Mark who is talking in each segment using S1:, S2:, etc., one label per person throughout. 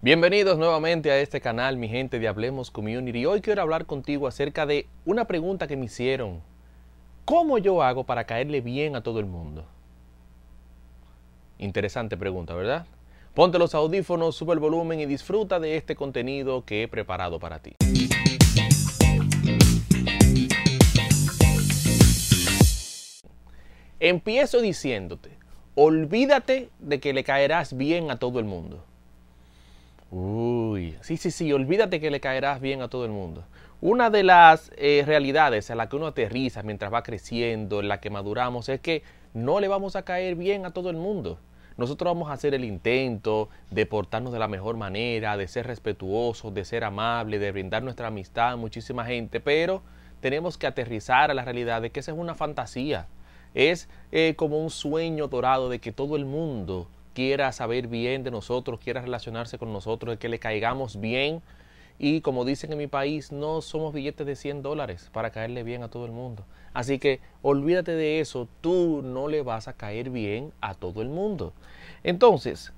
S1: Bienvenidos nuevamente a este canal, mi gente de Hablemos Community. Hoy quiero hablar contigo acerca de una pregunta que me hicieron. ¿Cómo yo hago para caerle bien a todo el mundo? Interesante pregunta, ¿verdad? Ponte los audífonos, sube el volumen y disfruta de este contenido que he preparado para ti. Empiezo diciéndote, olvídate de que le caerás bien a todo el mundo. Uy, sí, sí, sí, olvídate que le caerás bien a todo el mundo. Una de las eh, realidades a la que uno aterriza mientras va creciendo, en la que maduramos, es que no le vamos a caer bien a todo el mundo. Nosotros vamos a hacer el intento de portarnos de la mejor manera, de ser respetuosos, de ser amables, de brindar nuestra amistad a muchísima gente, pero tenemos que aterrizar a la realidad de que esa es una fantasía. Es eh, como un sueño dorado de que todo el mundo quiera saber bien de nosotros, quiera relacionarse con nosotros, que le caigamos bien. Y como dicen en mi país, no somos billetes de 100 dólares para caerle bien a todo el mundo. Así que olvídate de eso, tú no le vas a caer bien a todo el mundo. Entonces,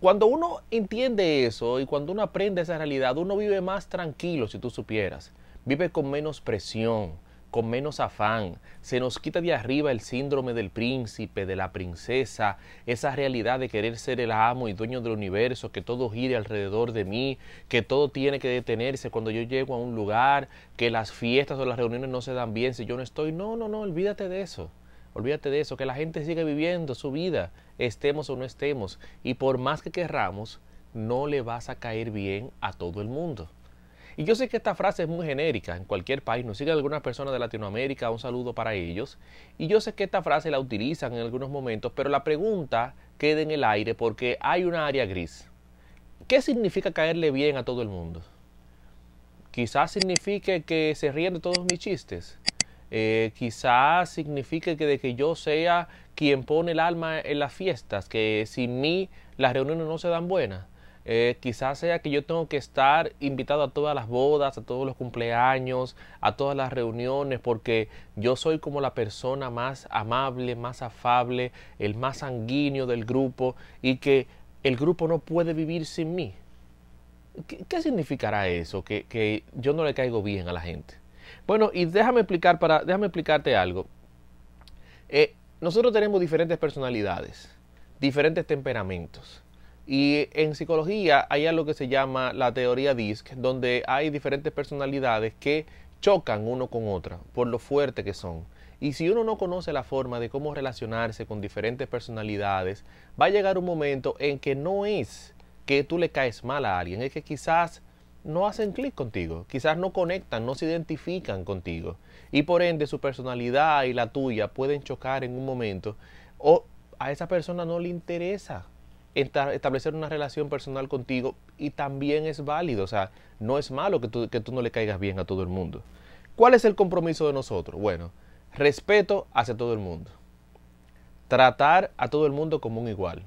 S1: cuando uno entiende eso y cuando uno aprende esa realidad, uno vive más tranquilo, si tú supieras. Vive con menos presión, con menos afán. Se nos quita de arriba el síndrome del príncipe, de la princesa, esa realidad de querer ser el amo y dueño del universo, que todo gire alrededor de mí, que todo tiene que detenerse cuando yo llego a un lugar, que las fiestas o las reuniones no se dan bien si yo no estoy. No, no, no, olvídate de eso. Olvídate de eso, que la gente sigue viviendo su vida, estemos o no estemos. Y por más que querramos, no le vas a caer bien a todo el mundo. Y yo sé que esta frase es muy genérica en cualquier país, nos siguen algunas personas de Latinoamérica, un saludo para ellos. Y yo sé que esta frase la utilizan en algunos momentos, pero la pregunta queda en el aire porque hay una área gris. ¿Qué significa caerle bien a todo el mundo? Quizás signifique que se ríen de todos mis chistes. Eh, quizás signifique que de que yo sea quien pone el alma en las fiestas, que sin mí las reuniones no se dan buenas. Eh, quizás sea que yo tengo que estar invitado a todas las bodas, a todos los cumpleaños, a todas las reuniones, porque yo soy como la persona más amable, más afable, el más sanguíneo del grupo y que el grupo no puede vivir sin mí. ¿Qué, significará eso? Que, que, yo no le caigo bien a la gente. Bueno, y déjame explicar para, déjame explicarte algo. Eh, nosotros tenemos diferentes personalidades, diferentes temperamentos. Y en psicología hay algo que se llama la teoría DISC, donde hay diferentes personalidades que chocan uno con otra por lo fuerte que son. Y si uno no conoce la forma de cómo relacionarse con diferentes personalidades, va a llegar un momento en que no es que tú le caes mal a alguien, es que quizás no hacen clic contigo, quizás no conectan, no se identifican contigo. Y por ende su personalidad y la tuya pueden chocar en un momento o a esa persona no le interesa establecer una relación personal contigo y también es válido, o sea, no es malo que tú, que tú no le caigas bien a todo el mundo. ¿Cuál es el compromiso de nosotros? Bueno, respeto hacia todo el mundo. Tratar a todo el mundo como un igual.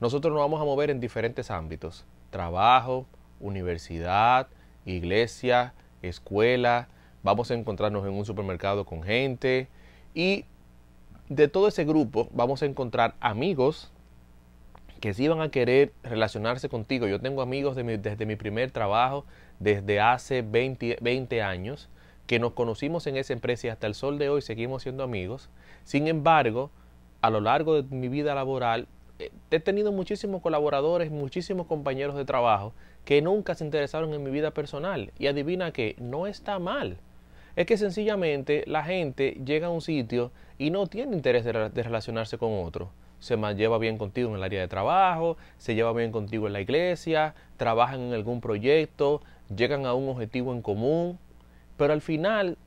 S1: Nosotros nos vamos a mover en diferentes ámbitos. Trabajo, universidad, iglesia, escuela. Vamos a encontrarnos en un supermercado con gente. Y de todo ese grupo vamos a encontrar amigos que sí van a querer relacionarse contigo. Yo tengo amigos desde mi primer trabajo, desde hace 20, 20 años, que nos conocimos en esa empresa y hasta el sol de hoy seguimos siendo amigos. Sin embargo, a lo largo de mi vida laboral, eh, he tenido muchísimos colaboradores, muchísimos compañeros de trabajo que nunca se interesaron en mi vida personal. Y adivina que no está mal. Es que sencillamente la gente llega a un sitio y no tiene interés de, de relacionarse con otro se lleva bien contigo en el área de trabajo, se lleva bien contigo en la iglesia, trabajan en algún proyecto, llegan a un objetivo en común, pero al final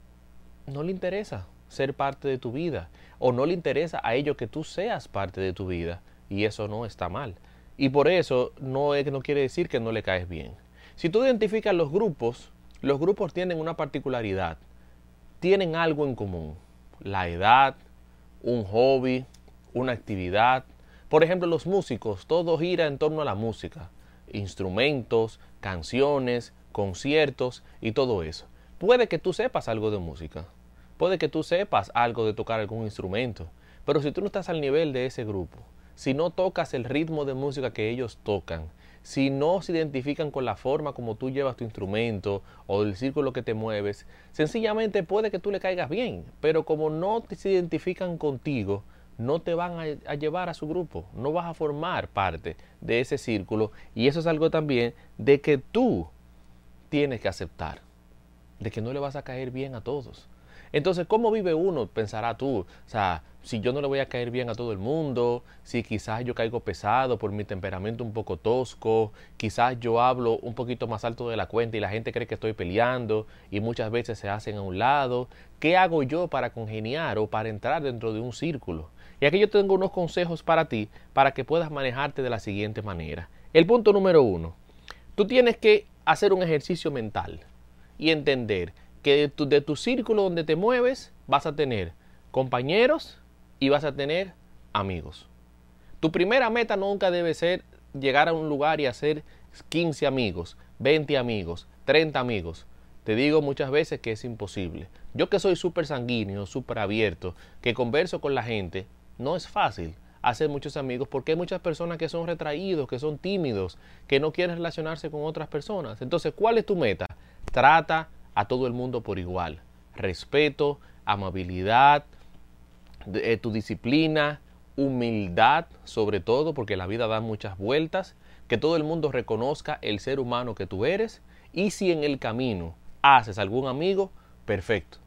S1: no le interesa ser parte de tu vida o no le interesa a ellos que tú seas parte de tu vida y eso no está mal. Y por eso no, es, no quiere decir que no le caes bien. Si tú identificas los grupos, los grupos tienen una particularidad, tienen algo en común, la edad, un hobby, una actividad. Por ejemplo, los músicos, todo gira en torno a la música, instrumentos, canciones, conciertos y todo eso. Puede que tú sepas algo de música, puede que tú sepas algo de tocar algún instrumento, pero si tú no estás al nivel de ese grupo, si no tocas el ritmo de música que ellos tocan, si no se identifican con la forma como tú llevas tu instrumento o el círculo que te mueves, sencillamente puede que tú le caigas bien, pero como no se identifican contigo, no te van a, llevar a su grupo, no vas a formar parte de ese círculo y eso es algo también de que tú tienes que aceptar, de que no le vas a caer bien a todos. Entonces, ¿cómo vive uno? Pensará tú. O sea, si yo no le voy a caer bien a todo el mundo, si quizás yo caigo pesado por mi temperamento un poco tosco, quizás yo hablo un poquito más alto de la cuenta y la gente cree que estoy peleando y muchas veces se hacen a un lado. ¿Qué hago yo para congeniar o para entrar dentro de un círculo? Y aquí yo tengo unos consejos para ti para que puedas manejarte de la siguiente manera. El punto número uno, tú tienes que hacer un ejercicio mental y entender que de tu, de tu círculo donde te mueves vas a tener compañeros y vas a tener amigos. Tu primera meta nunca debe ser llegar a un lugar y hacer 15 amigos, 20 amigos, 30 amigos. Te digo muchas veces que es imposible. Yo que soy súper sanguíneo, súper abierto, que converso con la gente, no es fácil hacer muchos amigos porque hay muchas personas que son retraídos, que son tímidos, que no quieren relacionarse con otras personas. Entonces, ¿cuál es tu meta? Trata a todo el mundo por igual. Respeto, amabilidad, eh, tu disciplina, humildad sobre todo, porque la vida da muchas vueltas, que todo el mundo reconozca el ser humano que tú eres y si en el camino haces algún amigo, perfecto.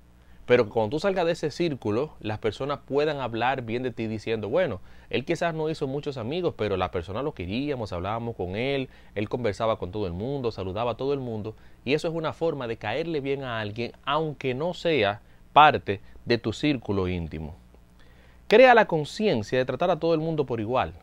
S1: Pero cuando tú salgas de ese círculo, las personas puedan hablar bien de ti diciendo, bueno, él quizás no hizo muchos amigos, pero la persona lo queríamos, hablábamos con él, él conversaba con todo el mundo, saludaba a todo el mundo, y eso es una forma de caerle bien a alguien, aunque no sea parte de tu círculo íntimo. Crea la conciencia de tratar a todo el mundo por igual.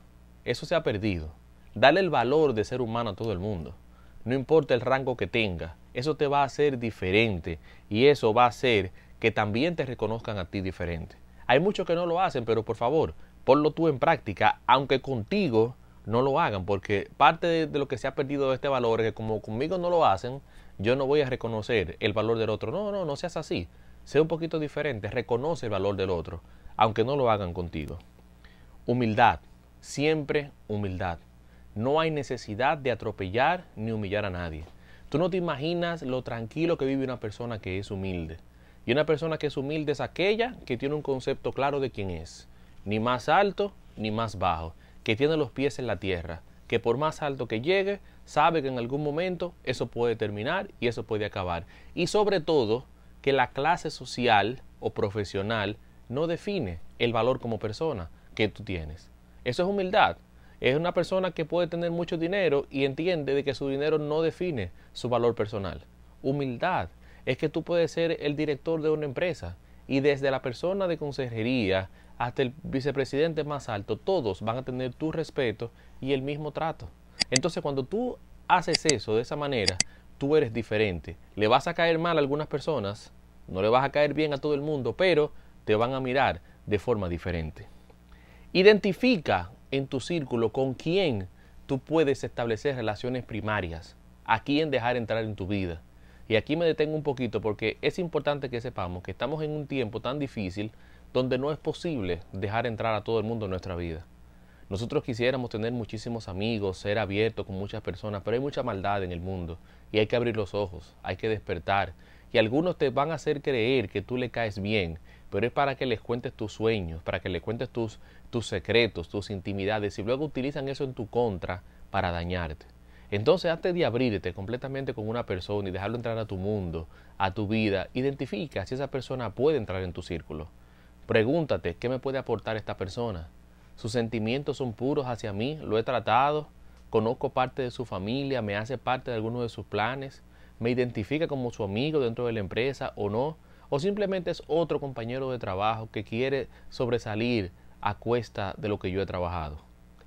S1: Eso se ha perdido. Dale el valor de ser humano a todo el mundo. No importa el rango que tenga, eso te va a hacer diferente y eso va a hacer que también te reconozcan a ti diferente. Hay muchos que no lo hacen, pero por favor, ponlo tú en práctica, aunque contigo no lo hagan, porque parte de, lo que se ha perdido de este valor es que como conmigo no lo hacen, yo no voy a reconocer el valor del otro. No, no, no seas así. Sé un poquito diferente, reconoce el valor del otro, aunque no lo hagan contigo. Humildad, siempre humildad. No hay necesidad de atropellar ni humillar a nadie. Tú no te imaginas lo tranquilo que vive una persona que es humilde. Y una persona que es humilde es aquella que tiene un concepto claro de quién es, ni más alto ni más bajo, que tiene los pies en la tierra, que por más alto que llegue, sabe que en algún momento eso puede terminar y eso puede acabar. Y sobre todo, que la clase social o profesional no define el valor como persona que tú tienes. Eso es humildad. Es una persona que puede tener mucho dinero y entiende de que su dinero no define su valor personal. Humildad es que tú puedes ser el director de una empresa y desde la persona de consejería hasta el vicepresidente más alto, todos van a tener tu respeto y el mismo trato. Entonces cuando tú haces eso de esa manera, tú eres diferente. Le vas a caer mal a algunas personas, no le vas a caer bien a todo el mundo, pero te van a mirar de forma diferente. Identifica en tu círculo con quién tú puedes establecer relaciones primarias, a quién dejar entrar en tu vida. Y aquí me detengo un poquito porque es importante que sepamos que estamos en un tiempo tan difícil donde no es posible dejar entrar a todo el mundo en nuestra vida. Nosotros quisiéramos tener muchísimos amigos, ser abiertos con muchas personas, pero hay mucha maldad en el mundo y hay que abrir los ojos, hay que despertar. Y algunos te van a hacer creer que tú le caes bien, pero es para que les cuentes tus sueños, para que les cuentes tus, tus secretos, tus intimidades y luego utilizan eso en tu contra para dañarte. Entonces, antes de abrirte completamente con una persona y dejarlo entrar a tu mundo, a tu vida, identifica si esa persona puede entrar en tu círculo. Pregúntate, ¿qué me puede aportar esta persona? ¿Sus sentimientos son puros hacia mí? ¿Lo he tratado? ¿Conozco parte de su familia? ¿Me hace parte de alguno de sus planes? ¿Me identifica como su amigo dentro de la empresa o no? ¿O simplemente es otro compañero de trabajo que quiere sobresalir a cuesta de lo que yo he trabajado?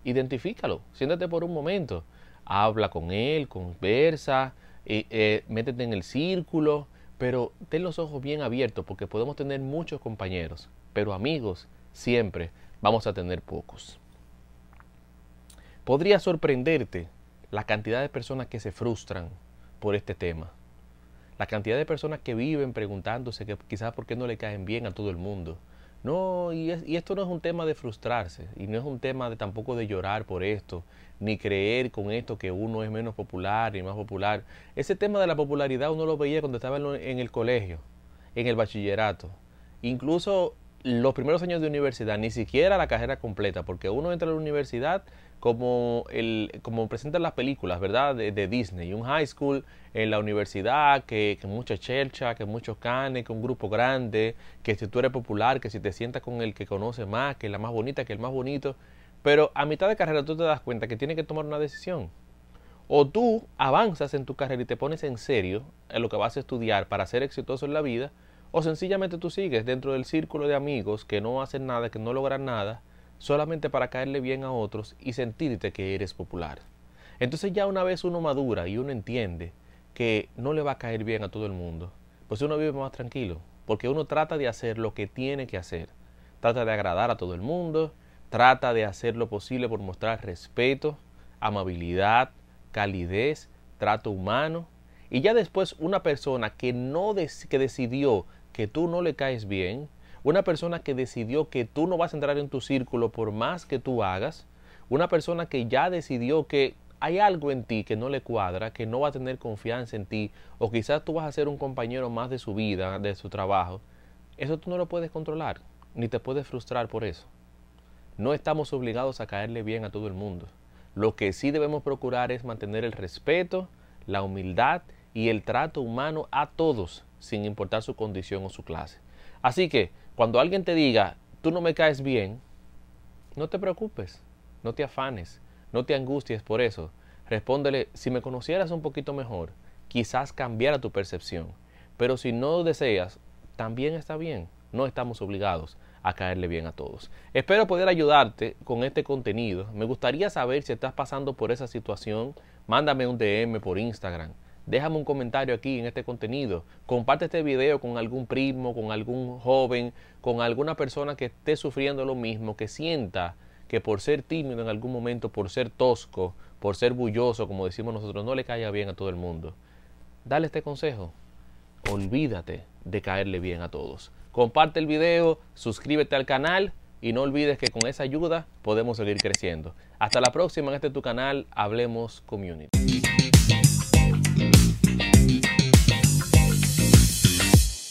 S1: Identifícalo, siéntate por un momento habla con él, conversa, eh, métete en el círculo, pero ten los ojos bien abiertos porque podemos tener muchos compañeros, pero amigos siempre vamos a tener pocos. Podría sorprenderte la cantidad de personas que se frustran por este tema. La cantidad de personas que viven preguntándose que quizás por qué no le caen bien a todo el mundo. No, y, y, esto no es un tema de frustrarse, y no es un tema de tampoco de llorar por esto, ni creer con esto que uno es menos popular y más popular. Ese tema de la popularidad uno lo veía cuando estaba en el colegio, en el bachillerato. Incluso los primeros años de universidad, ni siquiera la carrera completa, porque uno entra a la universidad como, el, como presentan las películas, ¿verdad? De, Disney, un high school en la universidad, que, que mucha chelcha, que muchos canes, que un grupo grande, que si tú eres popular, que si te sientas con el que conoce más, que la más bonita, que el más bonito. Pero a mitad de carrera tú te das cuenta que tienes que tomar una decisión. O tú avanzas en tu carrera y te pones en serio en lo que vas a estudiar para ser exitoso en la vida, o sencillamente tú sigues dentro del círculo de amigos que no hacen nada, que no logran nada, solamente para caerle bien a otros y sentirte que eres popular. Entonces ya una vez uno madura y uno entiende que no le va a caer bien a todo el mundo, pues uno vive más tranquilo, porque uno trata de hacer lo que tiene que hacer. Trata de agradar a todo el mundo, trata de hacer lo posible por mostrar respeto, amabilidad, calidez, trato humano. Y ya después una persona que no que decidió que tú no le caes bien, una persona que decidió que tú no vas a entrar en tu círculo por más que tú hagas, una persona que ya decidió que hay algo en ti que no le cuadra, que no va a tener confianza en ti, o quizás tú vas a ser un compañero más de su vida, de su trabajo, eso tú no lo puedes controlar, ni te puedes frustrar por eso. No estamos obligados a caerle bien a todo el mundo. Lo que sí debemos procurar es mantener el respeto, la humildad y el trato humano a todos, sin importar su condición o su clase. Así que cuando alguien te diga, tú no me caes bien, no te preocupes, no te afanes, no te angusties por eso. Respóndele, si me conocieras un poquito mejor, quizás cambiara tu percepción. Pero si no deseas, también está bien. No estamos obligados a caerle bien a todos. Espero poder ayudarte con este contenido. Me gustaría saber si estás pasando por esa situación. Mándame un DM por Instagram déjame un comentario aquí en este contenido. Comparte este video con algún primo, con algún joven, con alguna persona que esté sufriendo lo mismo, que sienta que por ser tímido en algún momento, por ser tosco, por ser bulloso, como decimos nosotros, no le caiga bien a todo el mundo. Dale este consejo. Olvídate de caerle bien a todos. Comparte el video, suscríbete al canal y no olvides que con esa ayuda podemos seguir creciendo. Hasta la próxima en este tu canal, Hablemos Community.